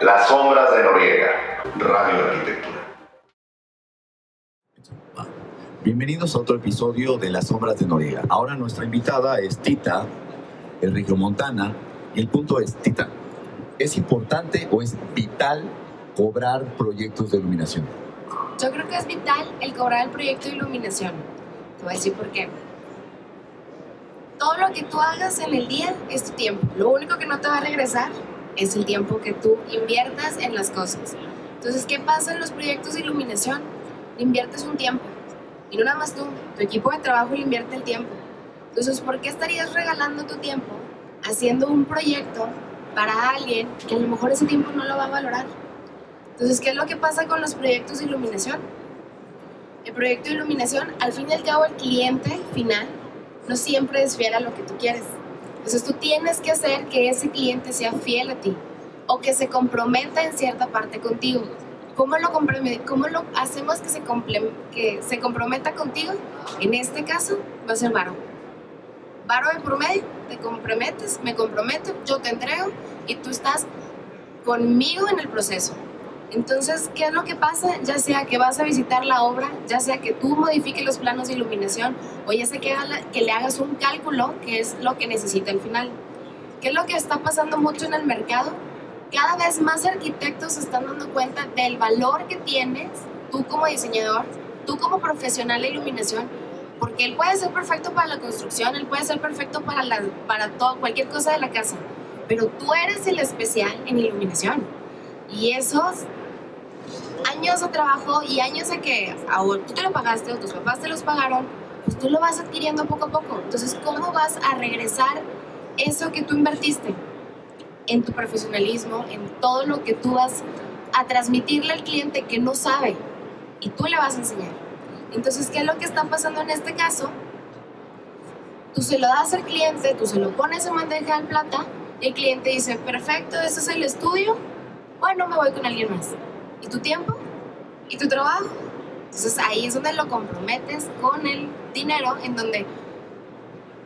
Las sombras de Noriega, Radio Arquitectura. Bienvenidos a otro episodio de Las Sombras de Noriega. Ahora nuestra invitada es Tita, el Montana, y el punto es, Tita, ¿es importante o es vital cobrar proyectos de iluminación? Yo creo que es vital el cobrar el proyecto de iluminación. Te voy a decir por qué. Todo lo que tú hagas en el día es tu tiempo. Lo único que no te va a regresar es el tiempo que tú inviertas en las cosas. Entonces, ¿qué pasa en los proyectos de iluminación? Inviertes un tiempo. Y no nada más tú, tu equipo de trabajo le invierte el tiempo. Entonces, ¿por qué estarías regalando tu tiempo haciendo un proyecto para alguien que a lo mejor ese tiempo no lo va a valorar? Entonces, ¿qué es lo que pasa con los proyectos de iluminación? El proyecto de iluminación, al fin y al cabo, el cliente final no siempre es fiel a lo que tú quieres. Entonces, tú tienes que hacer que ese cliente sea fiel a ti o que se comprometa en cierta parte contigo. ¿Cómo lo, cómo lo hacemos que se, que se comprometa contigo? En este caso, va a ser Varo. Varo de promedio, te comprometes, me comprometo, yo te entrego y tú estás conmigo en el proceso. Entonces, ¿qué es lo que pasa? Ya sea que vas a visitar la obra, ya sea que tú modifiques los planos de iluminación o ya sea que, le hagas un cálculo, que es lo que necesita el final. ¿Qué es lo que está pasando mucho en el mercado? Cada vez más arquitectos están dando cuenta del valor que tienes tú como diseñador, tú como profesional de iluminación, porque él puede ser perfecto para la construcción, él puede ser perfecto para, la, para todo, cualquier cosa de la casa, pero tú eres el especial en iluminación. Y esos años de trabajo y años de que ahora tú te lo pagaste o tus papás te los pagaron, pues tú lo vas adquiriendo poco a poco. Entonces, ¿cómo vas a regresar eso que tú invertiste en tu profesionalismo, en todo lo que tú vas a transmitirle al cliente que no sabe y tú le vas a enseñar? Entonces, ¿qué es lo que está pasando en este caso? Tú se lo das al cliente, tú se lo pones en bandeja de plata, y el cliente dice, perfecto, ese es el estudio, bueno, me voy con alguien más. ¿Y tu tiempo? ¿Y tu trabajo? Entonces ahí es donde lo comprometes con el dinero, en donde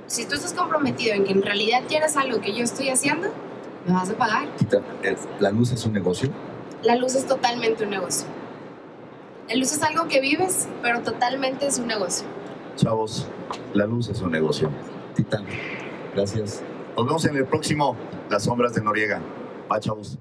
si tú estás comprometido en que en realidad quieres algo que yo estoy haciendo, me vas a pagar. ¿La luz es un negocio? La luz es totalmente un negocio. La luz es algo que vives, pero totalmente es un negocio. Chavos, la luz es un negocio. Titán, gracias. Nos vemos en el próximo Las Sombras de Noriega. Bye, chavos.